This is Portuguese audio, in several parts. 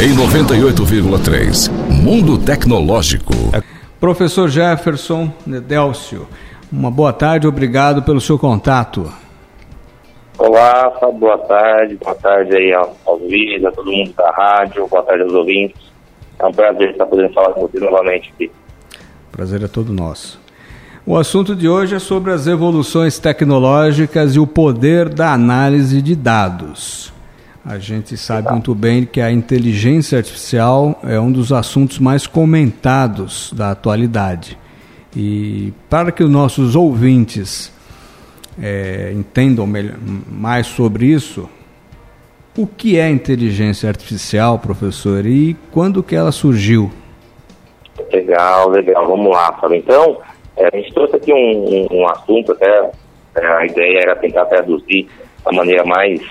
Em 98,3. Mundo Tecnológico. Professor Jefferson Nedelcio, uma boa tarde, obrigado pelo seu contato. Olá, boa tarde, boa tarde aí aos, aos vídeos, a todo mundo da rádio, boa tarde aos ouvintes. É um prazer estar podendo falar com você novamente aqui. Prazer é todo nosso. O assunto de hoje é sobre as evoluções tecnológicas e o poder da análise de dados. A gente sabe muito bem que a inteligência artificial é um dos assuntos mais comentados da atualidade. E para que os nossos ouvintes é, entendam melhor, mais sobre isso, o que é inteligência artificial, professor, e quando que ela surgiu? Legal, legal. Vamos lá, Fábio. Então, é, a gente trouxe aqui um, um, um assunto, até é, a ideia era tentar traduzir da maneira mais,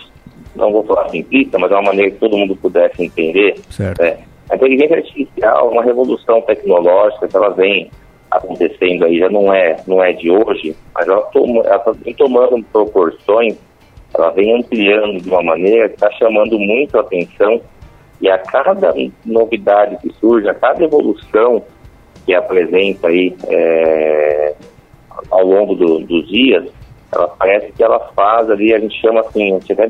não vou falar simplista, mas de uma maneira que todo mundo pudesse entender. Certo. É, a inteligência artificial é uma revolução tecnológica que ela vem acontecendo aí, já não é, não é de hoje, mas ela, toma, ela tá vem tomando proporções, ela vem ampliando de uma maneira que está chamando muito a atenção e a cada novidade que surge, a cada evolução que apresenta aí é, ao longo do, dos dias, ela parece que ela faz ali, a gente chama assim, a gente até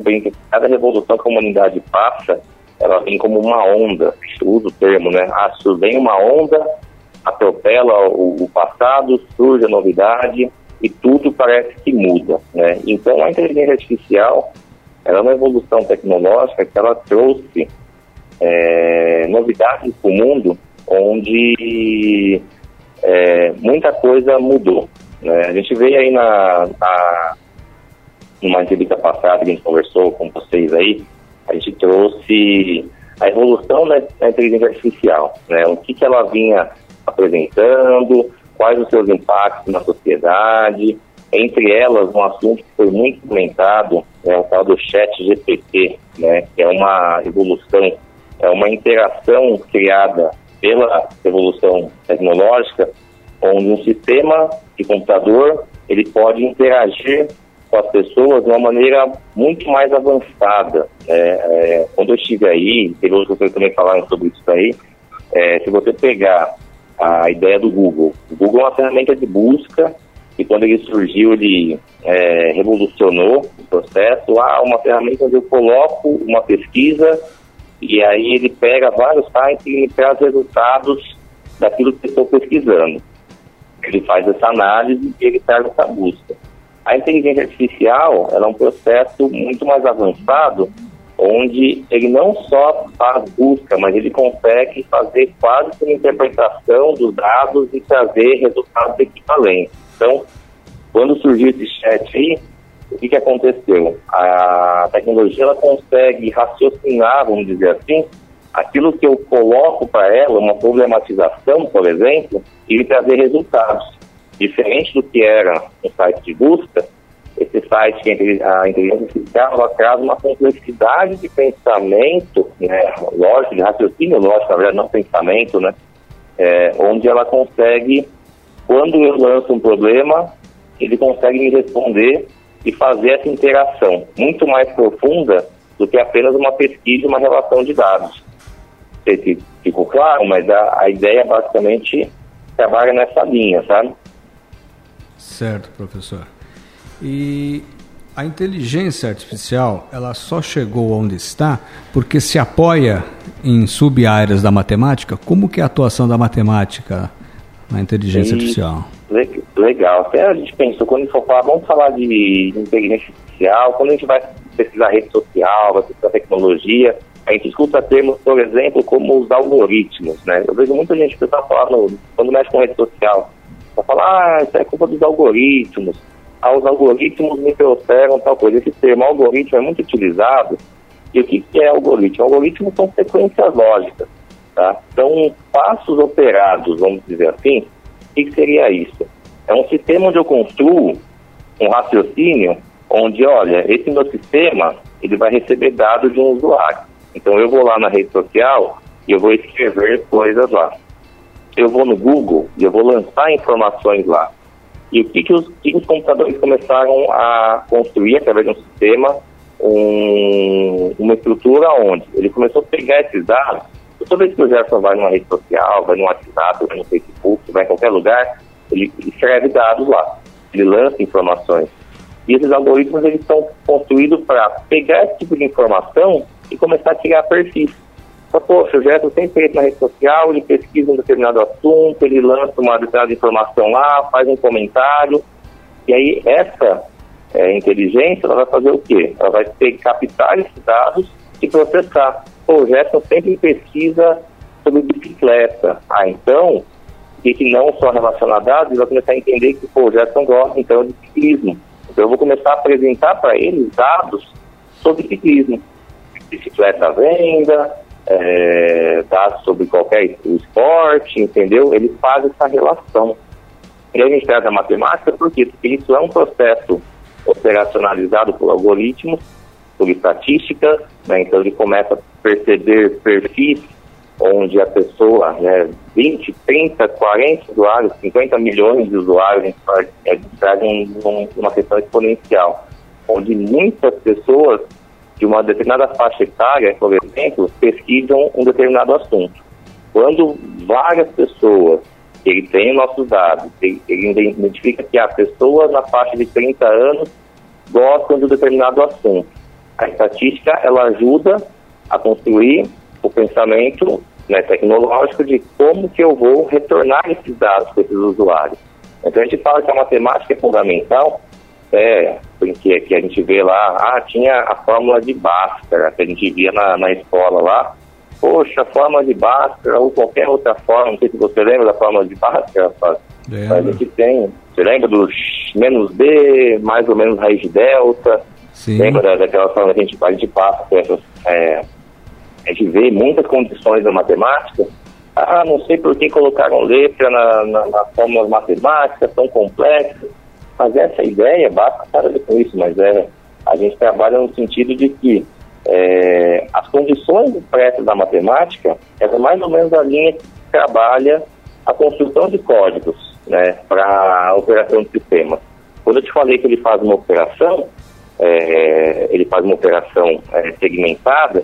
cada revolução que a humanidade passa, ela vem como uma onda, usa o termo, né? Ah, vem uma onda, atropela o, o passado, surge a novidade e tudo parece que muda, né? Então a inteligência artificial, ela é uma evolução tecnológica que ela trouxe é, novidades para o mundo onde é, muita coisa mudou. Né? A gente veio aí na, na numa entrevista passada que a gente conversou com vocês aí, a gente trouxe a evolução da, da inteligência artificial, né? O que, que ela vinha apresentando, quais os seus impactos na sociedade, entre elas um assunto que foi muito comentado, é o tal do chat GPT, né? Que é uma evolução, é uma interação criada pela evolução tecnológica, onde um sistema de computador ele pode interagir com as pessoas de uma maneira muito mais avançada. Né? É, quando eu estive aí, teve outros pessoas também falaram sobre isso aí, é, se você pegar a ideia do Google, o Google é uma ferramenta de busca e quando ele surgiu ele é, revolucionou o processo. Há uma ferramenta onde eu coloco uma pesquisa e aí ele pega vários sites e me traz resultados daquilo que estou pesquisando. Ele faz essa análise e ele traz essa busca. A inteligência artificial é um processo muito mais avançado, onde ele não só faz busca, mas ele consegue fazer quase uma interpretação dos dados e trazer resultados equivalentes. Então, quando surgiu esse chat aí, o que, que aconteceu? A tecnologia ela consegue raciocinar, vamos dizer assim, aquilo que eu coloco para ela, uma problematização, por exemplo, e trazer resultados. Diferente do que era um site de busca, esse site, a inteligência artificial, ela traz uma complexidade de pensamento, né, lógico, de raciocínio lógico, na verdade, não pensamento, né, é, onde ela consegue, quando eu lanço um problema, ele consegue me responder e fazer essa interação muito mais profunda do que apenas uma pesquisa uma relação de dados. Sei se ficou claro, mas a, a ideia basicamente trabalha nessa linha, sabe? Certo, professor. E a inteligência artificial, ela só chegou onde está porque se apoia em sub-áreas da matemática? Como que é a atuação da matemática na inteligência e... artificial? Legal. Até a gente pensou, quando for falar, vamos falar de inteligência artificial, quando a gente vai pesquisar rede social, vai pesquisar tecnologia, a gente escuta termos, por exemplo, como os algoritmos, né? Eu vejo muita gente que está falando, quando mexe com rede social, vai falar, ah, isso é culpa dos algoritmos, ah, os algoritmos me trouxeram tal coisa. Esse termo algoritmo é muito utilizado, e o que, é algoritmo? Algoritmos são sequências lógicas, tá? São passos operados, vamos dizer assim, o que, que seria isso? É um sistema onde eu construo um raciocínio onde, olha, esse meu sistema, ele vai receber dados de um usuário. Então eu vou lá na rede social e eu vou escrever coisas lá. Eu vou no Google e eu vou lançar informações lá. E o que, que, os, que os computadores começaram a construir através de um sistema um, uma estrutura onde ele começou a pegar esses dados. Toda vez que o Gerson vai numa rede social, vai no WhatsApp, vai no Facebook, vai em qualquer lugar, ele escreve dados lá. Ele lança informações. E esses algoritmos eles são construídos para pegar esse tipo de informação e começar a criar perfis. Então, poxa, o Gerson sempre entra na rede social, ele pesquisa um determinado assunto, ele lança uma determinada informação lá, faz um comentário, e aí essa é, inteligência, ela vai fazer o quê? Ela vai ter que captar esses dados e processar. Pô, o Gerson sempre pesquisa sobre bicicleta. Ah, então, e que não só relacionar dados, ele vai começar a entender que pô, o Gerson gosta então de ciclismo. Então eu vou começar a apresentar para ele dados sobre ciclismo. Bicicleta à venda, é, dados sobre qualquer esporte, entendeu? Ele faz essa relação. E a gente traz a matemática por quê? Porque isso é um processo operacionalizado por algoritmos, por estatística, né? então ele começa a perceber perfis onde a pessoa, né, 20, 30, 40 usuários, 50 milhões de usuários, a gente traz um, uma questão exponencial, onde muitas pessoas de uma determinada faixa etária, por exemplo, pesquisam um determinado assunto. Quando várias pessoas, ele tem nossos dados, ele, identifica que há pessoas na faixa de 30 anos gostam de um determinado assunto. A estatística, ela ajuda a construir o pensamento né, tecnológico de como que eu vou retornar esses dados para esses usuários. Então a gente fala que a matemática é fundamental, é, porque que a gente vê lá, ah, tinha a fórmula de Bhaskara, que a gente via na, na escola lá, poxa, a fórmula de Bhaskara ou qualquer outra fórmula, não sei se você lembra da fórmula de Bhaskara, a gente tem, você lembra do menos B, mais ou menos raiz de delta, Sim. lembra daquela fórmula que a gente, a gente passa por essas, é, a gente vê muitas condições da matemática, ah, não sei por que colocaram letra na, na, na fórmula matemática tão complexa, mas essa ideia, basta para com isso, mas é, a gente trabalha no sentido de que é, as condições expressas da matemática é mais ou menos a linha que trabalha a construção de códigos né, para a operação de sistemas. Quando eu te falei que ele faz uma operação, é, ele faz uma operação é, segmentada,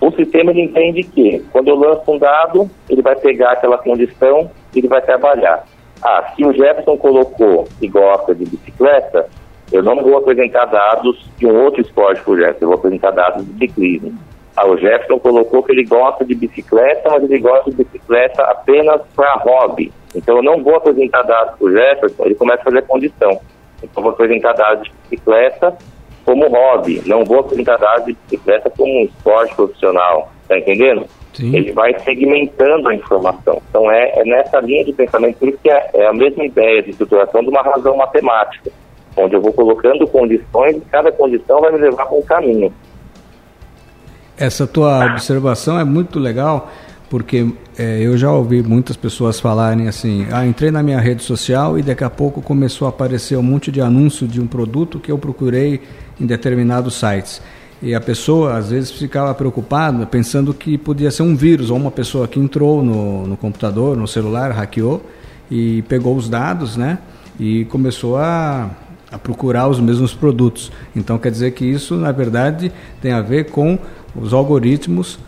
o sistema entende que quando eu lanço um dado, ele vai pegar aquela condição e ele vai trabalhar. Ah, se o Jefferson colocou e gosta de bicicleta, eu não vou apresentar dados de um outro esporte para o Jefferson, eu vou apresentar dados de ciclismo. Ah, o Jefferson colocou que ele gosta de bicicleta, mas ele gosta de bicicleta apenas para hobby. Então eu não vou apresentar dados para o Jefferson, ele começa a fazer condição. Então eu vou apresentar dados de bicicleta como hobby, não vou apresentar dados de bicicleta como um esporte profissional, tá entendendo? Sim. Ele vai segmentando a informação. Então é, é nessa linha de pensamento, por isso que é, é, a mesma ideia de estruturação de uma razão matemática, onde eu vou colocando condições e cada condição vai me levar para um caminho. Essa tua observação é muito legal, porque é, eu já ouvi muitas pessoas falarem assim: ah, entrei na minha rede social e daqui a pouco começou a aparecer um monte de anúncio de um produto que eu procurei em determinados sites. E a pessoa, às vezes, ficava preocupada, pensando que podia ser um vírus, ou uma pessoa que entrou no, no computador, no celular, hackeou e pegou os dados, né? E começou a, a procurar os mesmos produtos. Então, quer dizer que isso, na verdade, tem a ver com os algoritmos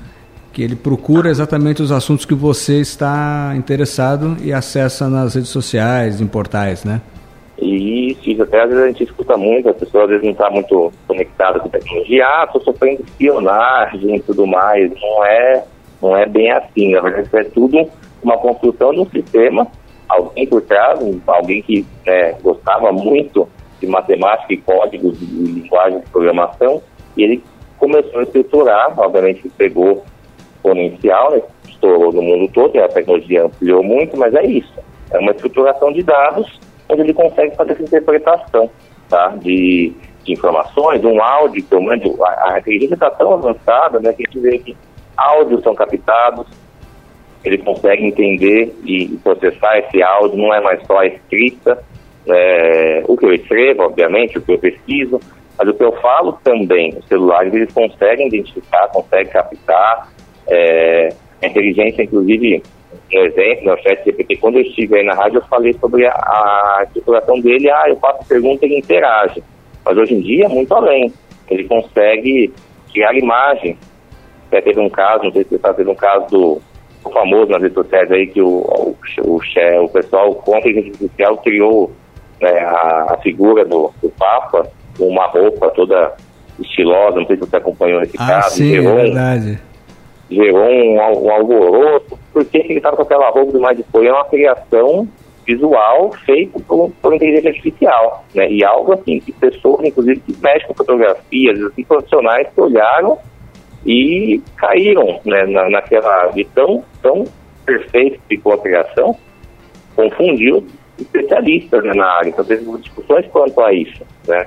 que ele procura exatamente os assuntos que você está interessado e acessa nas redes sociais, em portais, né? Isso, até às vezes a gente escuta muito, a pessoa às vezes não está muito conectada com tecnologia, ah, estou sofrendo espionagem e tudo mais. Não é, não é bem assim, na verdade é tudo uma construção de um sistema, alguém por trás, alguém que né, gostava muito de matemática e códigos e linguagem de programação, e ele começou a estruturar, obviamente pegou exponencial, né, estourou no mundo todo, a tecnologia ampliou muito, mas é isso, é uma estruturação de dados onde ele consegue fazer essa interpretação tá? de, de informações, um áudio que eu mando, a, a inteligência está tão avançada né, que a gente vê que áudios são captados, ele consegue entender e, processar esse áudio, não é mais só a escrita, é, o que eu escrevo, obviamente, o que eu pesquiso, mas o que eu falo também, os celulares eles conseguem identificar, conseguem captar, é, a inteligência, inclusive, um exemplo, no chat GPT, quando eu estive aí na rádio, eu falei sobre a, a estruturação dele, ah, eu faço pergunta e ele interage. Mas hoje em dia, muito além. ele consegue criar imagem. Até teve um caso, não sei se você sabe, teve um caso do, do famoso nas redes sociais aí, que o, o, o, o pessoal com a inteligência artificial criou né, a, a, figura do, do Papa com uma roupa toda estilosa, não sei se você acompanhou esse ah, caso. Sim, é verdade. Gerou um, um alvoroço. Por que ele estava com aquela roupa demais de foi? É uma criação visual feito por, por inteligência artificial, né? E algo assim que pessoas, inclusive, que mexem com fotografias, assim, profissionais que olharam e caíram, né? Na, naquela de tão, tão perfeito que ficou a criação, confundiu especialistas né, na área. Então, teve discussões quanto a isso, né?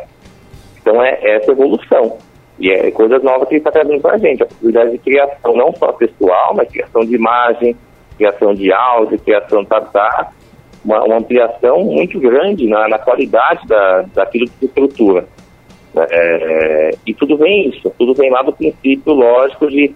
Então, é essa evolução. E é coisas novas que ele está trazendo para a gente, a possibilidade de criação não só textual, mas criação de imagem, criação de áudio, criação tá, tá uma, uma ampliação muito grande na, na qualidade da, daquilo que se estrutura. É, e tudo vem isso, tudo vem lá do princípio lógico de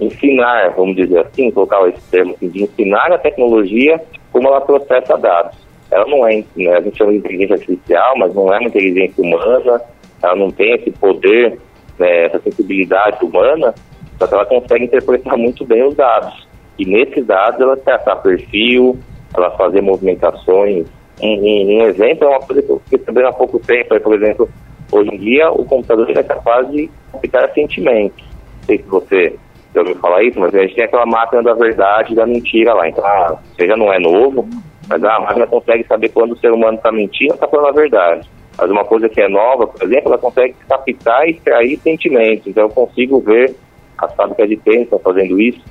ensinar, vamos dizer assim, colocar esse termo, assim, de ensinar a tecnologia como ela processa dados. Ela não é, né, a gente chama de inteligência artificial, mas não é uma inteligência humana, ela não tem esse poder, né, essa sensibilidade humana, só que ela consegue interpretar muito bem os dados. E nesses dados ela traçar perfil, ela fazer movimentações. Um, um, um, exemplo é uma coisa que sabendo há pouco tempo, é, por exemplo, hoje em dia o computador é capaz de aplicar sentimentos. Não sei se você já ouviu falar isso, mas a gente tem aquela máquina da verdade e da mentira lá. Então, ah, você já não é novo, mas a máquina consegue saber quando o ser humano está mentindo ou está falando a verdade. Mas uma coisa que é nova, por exemplo, ela consegue captar e extrair sentimentos. Então, eu consigo ver as fábricas de tênis estão fazendo isso,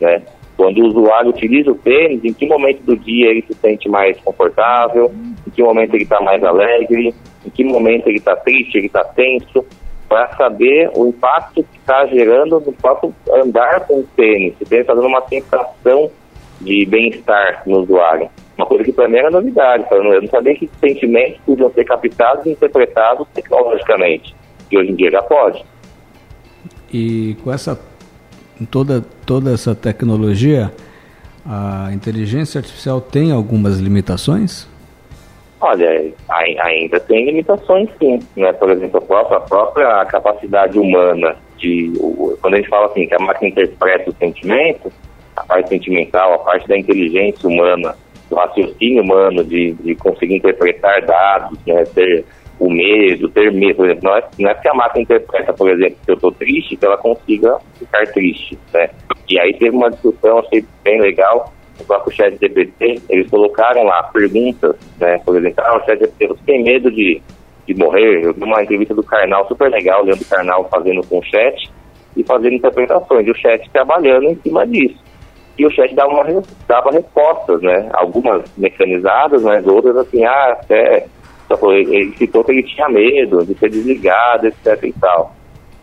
né? Quando o usuário utiliza o tênis, em que momento do dia ele se sente mais confortável, em que momento ele está mais alegre, em que momento ele está triste, ele está tenso, para saber o impacto que está gerando no próprio andar com o tênis. O tênis está dando uma sensação de bem-estar no usuário. Uma coisa que para mim era novidade, eu não sabia que sentimentos podiam ser captados e interpretados tecnologicamente, e hoje em dia já pode. E com essa toda, toda essa tecnologia, a inteligência artificial tem algumas limitações? Olha, ainda tem limitações sim, né? Por exemplo, a própria, a própria capacidade humana de, quando a gente fala assim que a máquina interpreta o sentimento, a parte sentimental, a parte da inteligência humana, do raciocínio humano, de, de conseguir interpretar dados, né? Ter o medo, ter medo, por exemplo, não é, não é que a máquina interpreta, por exemplo, que eu estou triste, que ela consiga ficar triste, né? E aí teve uma discussão, achei bem legal, o próprio chat GPT, eles colocaram lá perguntas, né? Por exemplo, ah, o chat GPT, você tem medo de, de morrer? Eu vi uma entrevista do Karnal, super legal, o Leandro Karnal fazendo com o chat e fazendo interpretações, e o chat trabalhando em cima disso. E o chat dava, uma, dava respostas, né? Algumas mecanizadas, mas outras assim, ah, até ele citou que ele tinha medo de ser desligado, etc e tal.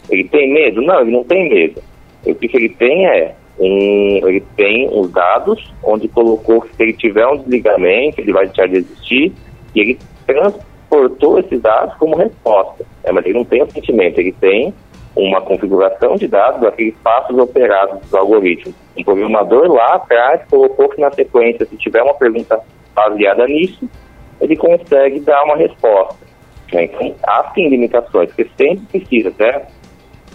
Ele tem medo? Não, ele não tem medo. O que ele tem é um, ele tem os dados onde colocou que se ele tiver um desligamento, ele vai deixar de existir, e ele transportou esses dados como resposta. É, mas ele não tem o sentimento, ele tem uma configuração de dados daqueles passos operados dos algoritmos. Um programador lá atrás colocou que na sequência, se tiver uma pergunta baseada nisso, ele consegue dar uma resposta. Né? Então, há sim limitações, porque sempre precisa, certo?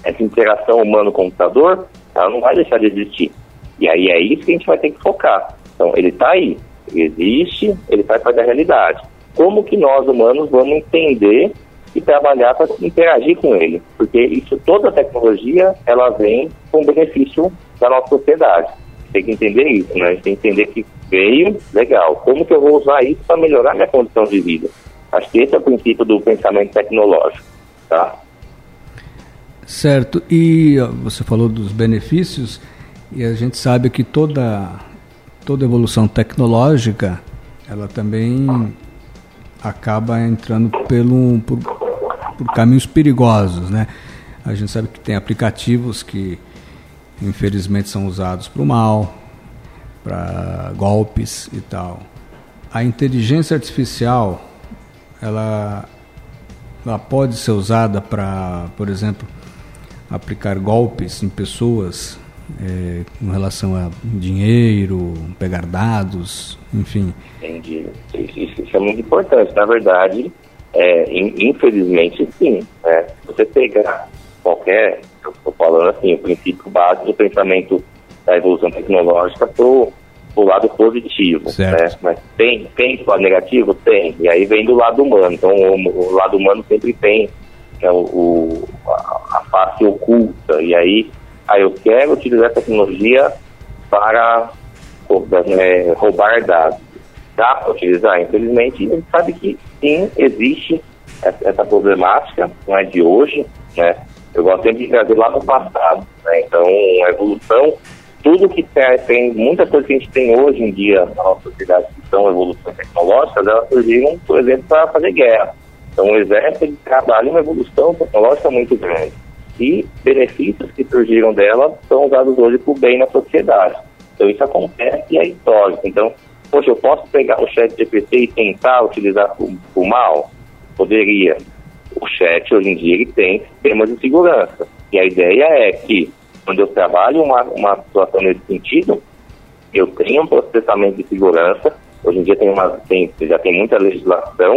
Essa interação humano-computador, ela não vai deixar de existir. E aí é isso que a gente vai ter que focar. Então, ele está aí, ele existe, ele faz parte da realidade. Como que nós, humanos, vamos entender e trabalhar para interagir com ele? Porque isso, toda tecnologia, ela vem com benefício da nossa sociedade. Tem que entender isso, né? Tem que entender que veio, legal. Como que eu vou usar isso para melhorar minha condição de vida? Acho que esse é o princípio do pensamento tecnológico, tá? Certo. E você falou dos benefícios e a gente sabe que toda toda evolução tecnológica ela também acaba entrando pelo por, por caminhos perigosos, né? A gente sabe que tem aplicativos que infelizmente são usados para o mal, para golpes e tal. A inteligência artificial, ela, ela pode ser usada para, por exemplo, aplicar golpes em pessoas é, com relação a dinheiro, pegar dados, enfim. Entendi. Isso, isso é muito importante. Na verdade, É, infelizmente, sim. Né? Você pegar qualquer, eu estou falando assim, o princípio básico do pensamento da evolução tecnológica para o lado positivo. Né? Mas tem, tem lado negativo? Tem. E aí vem do lado humano. Então, o, o lado humano sempre tem é o, o a, a, face oculta. E aí, aí eu quero utilizar a tecnologia para é, roubar dados. Dá para utilizar? Infelizmente, a gente sabe que sim, existe essa, problemática, não é de hoje, né? Eu gosto sempre de trazer lá no passado, né? Então, a evolução, tudo que tem, tem muitas coisas que a gente tem hoje em dia na nossa sociedade que são evoluções tecnológicas, elas surgiram, por exemplo, para fazer guerra. Então, o exército trabalha uma evolução tecnológica muito grande. E benefícios que surgiram dela são usados hoje para o bem na sociedade. Então, isso acontece e é histórico. Então, poxa, eu posso pegar o chat GPT e tentar utilizar o mal? Poderia. O chat, hoje em dia, ele tem sistemas de segurança. E a ideia é que, quando eu trabalho uma, uma situação nesse sentido, eu tenho um processamento de segurança. Hoje em dia tem uma, tem, já tem muita legislação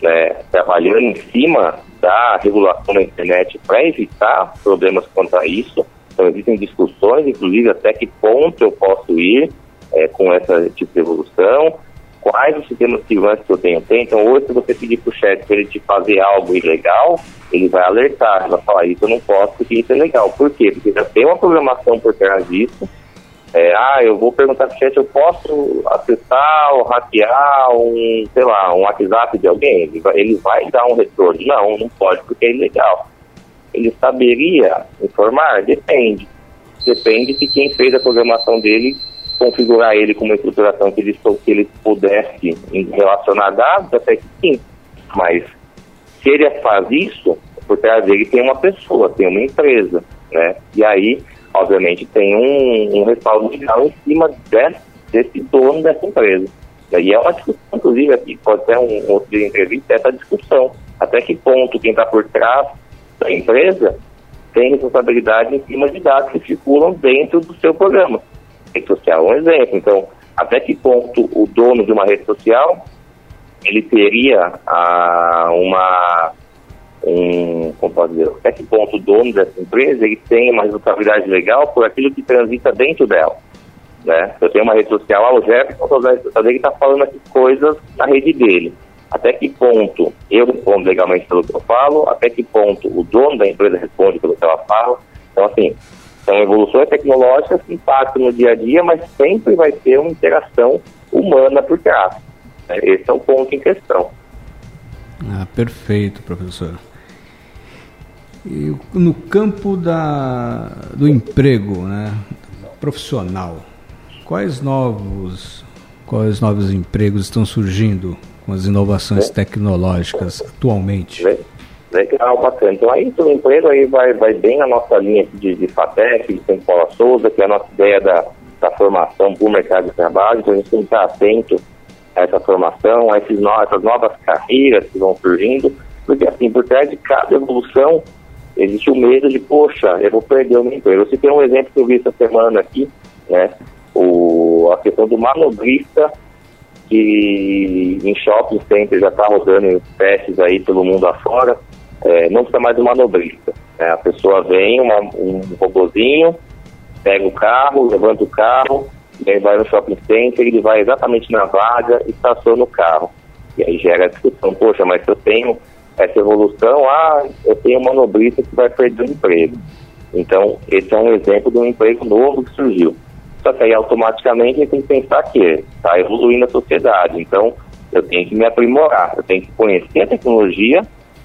né, trabalhando em cima da regulação da internet para evitar problemas quanto a isso. Então, existem discussões, inclusive, até que ponto eu posso ir é, com essa tipo de evolução, quais os sistemas segurança que eu tenho. Então, hoje, se você pedir para o chat para ele te fazer algo ilegal, ele vai alertar, ele vai falar, isso eu não posso porque isso é legal. Por quê? Porque já tem uma programação por trás disso, é, ah, eu vou perguntar pro chat, eu posso acessar ou hackear um, sei lá, um WhatsApp de alguém? Ele vai, ele vai dar um retorno. Não, não pode porque é ilegal. Ele saberia informar? Depende. Depende de quem fez a programação dele, configurar ele com uma estruturação que ele, que ele pudesse relacionar dados, até que sim. Mas se ele faz isso, por trás dele tem uma pessoa, tem uma empresa, né? E aí obviamente tem um, um respaldo legal em cima desse, desse dono dessa empresa. E é uma discussão, inclusive, aqui pode ser um outro entrevista, essa discussão. Até que ponto quem está por trás da empresa tem responsabilidade em cima de dados que circulam dentro do seu programa. Rede social um exemplo. Então, até que ponto o dono de uma rede social ele teria ah, uma um, como pode dizer, até que ponto o dono dessa empresa ele tem uma responsabilidade legal por aquilo que transita dentro dela. Né? Eu tenho uma rede social, ah, o Jefferson ele está falando aqui coisas na rede dele. Até que ponto eu respondo legalmente pelo que eu falo, até que ponto o dono da empresa responde pelo que ela fala. Então, assim, são evoluções tecnológicas que impactam no dia a dia, mas sempre vai ter uma interação humana por trás. Esse é o ponto em questão. Ah, perfeito, professor. E no campo da, do emprego né, profissional, quais novos, quais novos empregos estão surgindo com as inovações tecnológicas atualmente? Legal, bacana. Então aí o emprego aí vai, vai bem na nossa linha de, de FATEC, de São Paulo Souza, que é a nossa ideia da, da formação para o mercado de trabalho, então a gente tem que estar atento a essa formação, a esses no, essas novas carreiras que vão surgindo, porque assim, por trás de cada evolução existe o medo de, poxa, eu vou perder o meu emprego. Eu citei um exemplo que eu vi essa semana aqui, né? O, a questão do manobrista, que em shopping center já está rodando testes aí pelo mundo afora, é, não precisa mais do manobrista. Né? A pessoa vem, uma, um robozinho, pega o carro, levanta o carro, ele vai no shopping center, ele vai exatamente na vaga e estaciona o carro. E aí gera a discussão, poxa, mas se eu tenho essa evolução, ah, eu tenho um manobrista que vai perder o emprego. Então, esse é um exemplo de um emprego novo que surgiu. Só que aí automaticamente a gente tem que pensar que está evoluindo a sociedade. Então, eu tenho que me aprimorar, eu tenho que conhecer a tecnologia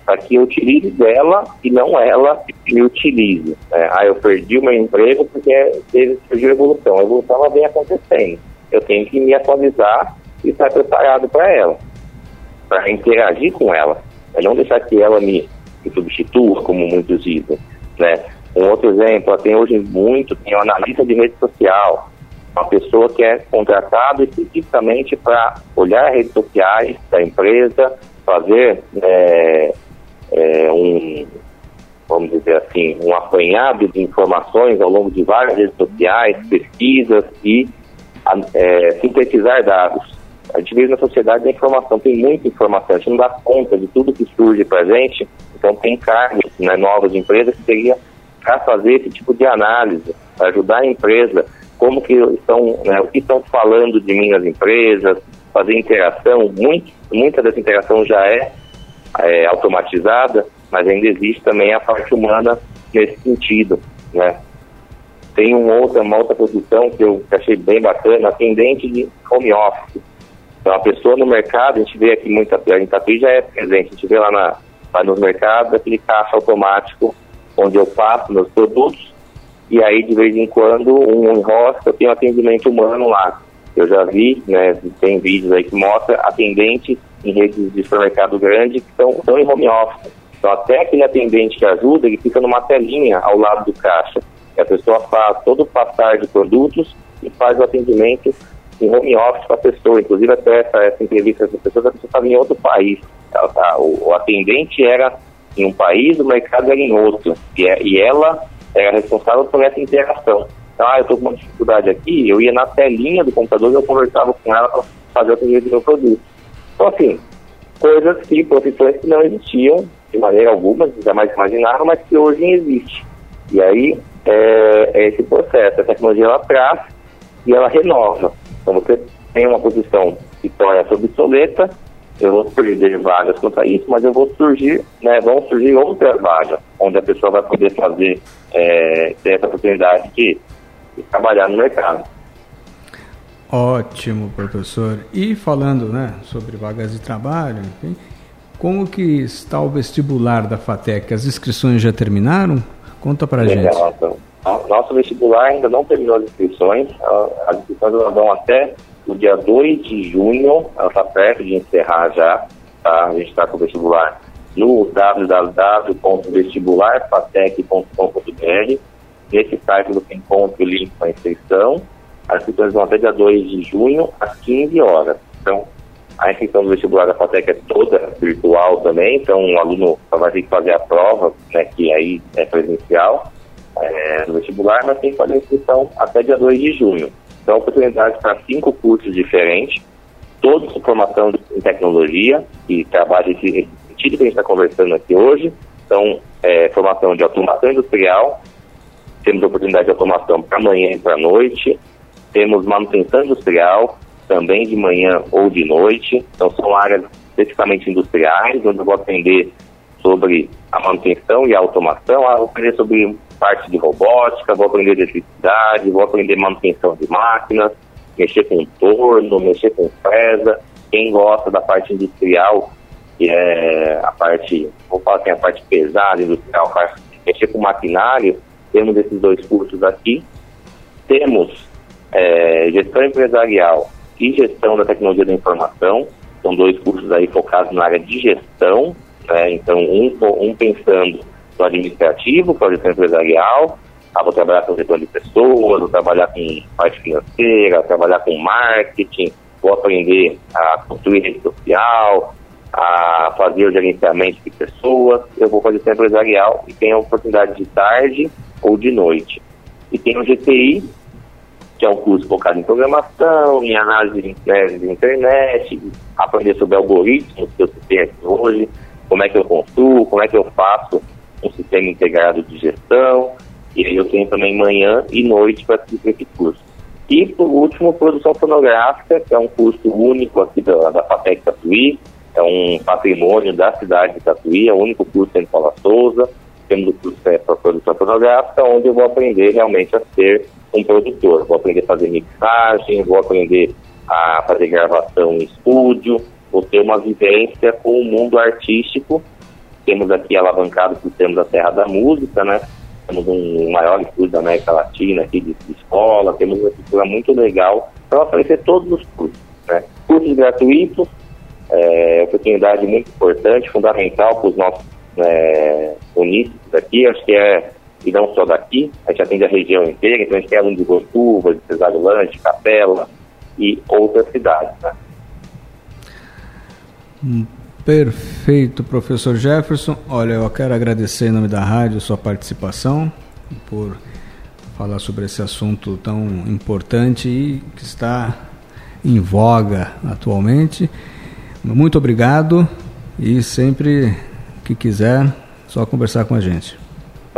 para que eu utilize dela e não ela me utilize. É, ah, eu perdi o meu emprego porque teve, surgiu a evolução. A evolução ela vem acontecendo. Eu tenho que me atualizar e estar preparado para ela, para interagir com ela. É não deixar que ela me, me substitua, como muitos dizem. Né? Um outro exemplo, tem hoje muito, tem um analista de rede social, uma pessoa que é contratada especificamente para olhar redes sociais da empresa, fazer é, é, um, vamos dizer assim, um apanhado de informações ao longo de várias redes sociais, pesquisas e é, sintetizar dados. A gente vive na sociedade da informação, tem muita informação, a gente não dá conta de tudo que surge para a gente, então tem cargos né, novas empresas que seria para fazer esse tipo de análise, para ajudar a empresa, como que estão, né, o que estão falando de mim empresas, fazer interação, muito, muita dessa interação já é, é automatizada, mas ainda existe também a parte humana nesse sentido, né? Tem um outra, uma outra posição que eu achei bem bacana, atendente de home office. Então, a pessoa no mercado, a gente vê aqui muita, a Tatuí já é presente, a gente vê lá, na, lá nos mercados aquele caixa automático onde eu passo meus produtos e aí de vez em quando um enrosca, eu tenho atendimento humano lá. Eu já vi, né, tem vídeos aí que mostra atendentes em redes de supermercado grande que estão, estão em home office. Então até aquele atendente que ajuda, ele fica numa telinha ao lado do caixa. E a pessoa faz todo o passar de produtos e faz o atendimento em home office para a pessoa. Inclusive até essa, essa entrevista dessa pessoa, a pessoa estava em outro país. Ela, tá, o, o, atendente era em um país, o mercado era em outro. E, é, e ela era responsável por essa interação. Então, ah, eu estou com uma dificuldade aqui, eu ia na telinha do computador e eu conversava com ela para fazer o atendimento do meu produto. Então, assim, coisas que, profissões que não existiam de maneira alguma, jamais imaginaram, mas que hoje existe. E aí, é, é esse processo, a tecnologia ela traz e ela renova. Então, você tem uma posição que torna-se obsoleta, eu vou perder vagas quanto a isso, mas eu vou surgir, né, vão surgir outras vagas, onde a pessoa vai poder fazer, é, ter essa oportunidade de trabalhar no mercado. Ótimo, professor. E falando né, sobre vagas de trabalho, enfim, como que está o vestibular da FATEC? As inscrições já terminaram? Conta para gente. Então, nosso vestibular ainda não terminou as inscrições. As inscrições vão até o dia 2 de junho, ela está perto de encerrar já. Tá? A gente está com o vestibular no www.vestibularfatec.com.br Nesse site você encontra o link para inscrição. As inscrições vão até dia 2 de junho, às 15 horas. Então, a inscrição do vestibular da FATEC é toda virtual também, então o aluno vai ter que fazer a prova, né, que aí é presencial, é, do vestibular, mas tem que fazer a inscrição até dia 2 de junho. Então, oportunidade para cinco cursos diferentes, todos com formação em tecnologia, e trabalho esse sentido que a gente está conversando aqui hoje. Então, é, formação de automação industrial, temos oportunidade de automação para manhã e para noite, temos manutenção industrial, também de manhã ou de noite, então são áreas especificamente industriais, onde eu vou aprender sobre a manutenção e a automação, ah, vou aprender sobre parte de robótica, vou aprender eletricidade, vou aprender manutenção de máquinas, mexer com torno, mexer com fresa. Quem gosta da parte industrial, que é a parte, vou falar assim, a parte pesada industrial, mexer com maquinário, temos esses dois cursos aqui. Temos é, gestão empresarial e gestão da tecnologia da informação. São dois cursos aí focados na área de gestão. Né? Então, um, um pensando no administrativo, para a gestão empresarial. Ah, vou trabalhar com gestão de pessoas, vou trabalhar com parte financeira, trabalhar com marketing, vou aprender a construir rede social, a fazer o gerenciamento de pessoas. Eu vou fazer empresarial e tenho a oportunidade de tarde ou de noite. E tem o GTI, que é um curso focado em programação, em análise né, de internet, aprender sobre algoritmos que eu tenho aqui hoje, como é que eu construo, como é que eu faço um sistema integrado de gestão, e aí eu tenho também manhã e noite para assistir esse curso. E, por último, produção fonográfica, que é um curso único aqui da, da FATEC Tatuí, é um patrimônio da cidade de Tatuí, é o único curso em Paula Souza, temos o curso para produção fonográfica, onde eu vou aprender realmente a ser um produtor. Vou aprender a fazer mixagem, vou aprender a fazer gravação em estúdio, vou ter uma vivência com o mundo artístico. Temos aqui alavancado o sistema da Terra da Música, né? Temos um maior estúdio da América Latina aqui de, de escola, temos uma estrutura muito legal para oferecer todos os cursos. Né? Cursos gratuitos, é, oportunidade muito importante, fundamental para os nossos é, aqui, acho que é, e não só daqui, a gente atende a região inteira, então a gente tem aluno de Goiatuba, de de Capela e outras cidades. Né? Perfeito, professor Jefferson. Olha, eu quero agradecer em nome da rádio sua participação por falar sobre esse assunto tão importante e que está em voga atualmente. Muito obrigado e sempre que quiser, só conversar com a gente.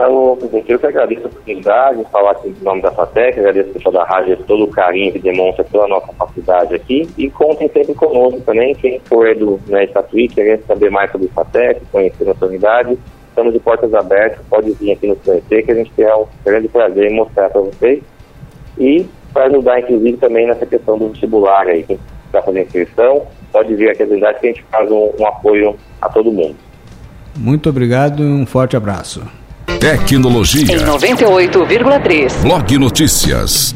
Então, presidente, eu que agradeço a oportunidade de falar aqui em nome da FATEC, agradeço a pessoal da rádio todo o carinho que demonstra pela nossa capacidade aqui e contem sempre conosco também, quem for do né, Tatuí, querendo saber mais sobre a FATEC, conhecer nossa unidade, estamos de portas abertas, pode vir aqui nos conhecer que a gente terá um grande prazer em mostrar para vocês e para ajudar inclusive também nessa questão do vestibular aí, quem está fazendo inscrição, pode vir aqui às unidades que a gente faz um, um apoio a todo mundo. Muito obrigado e um forte abraço. Tecnologia. Em 98,3. Blog Notícias.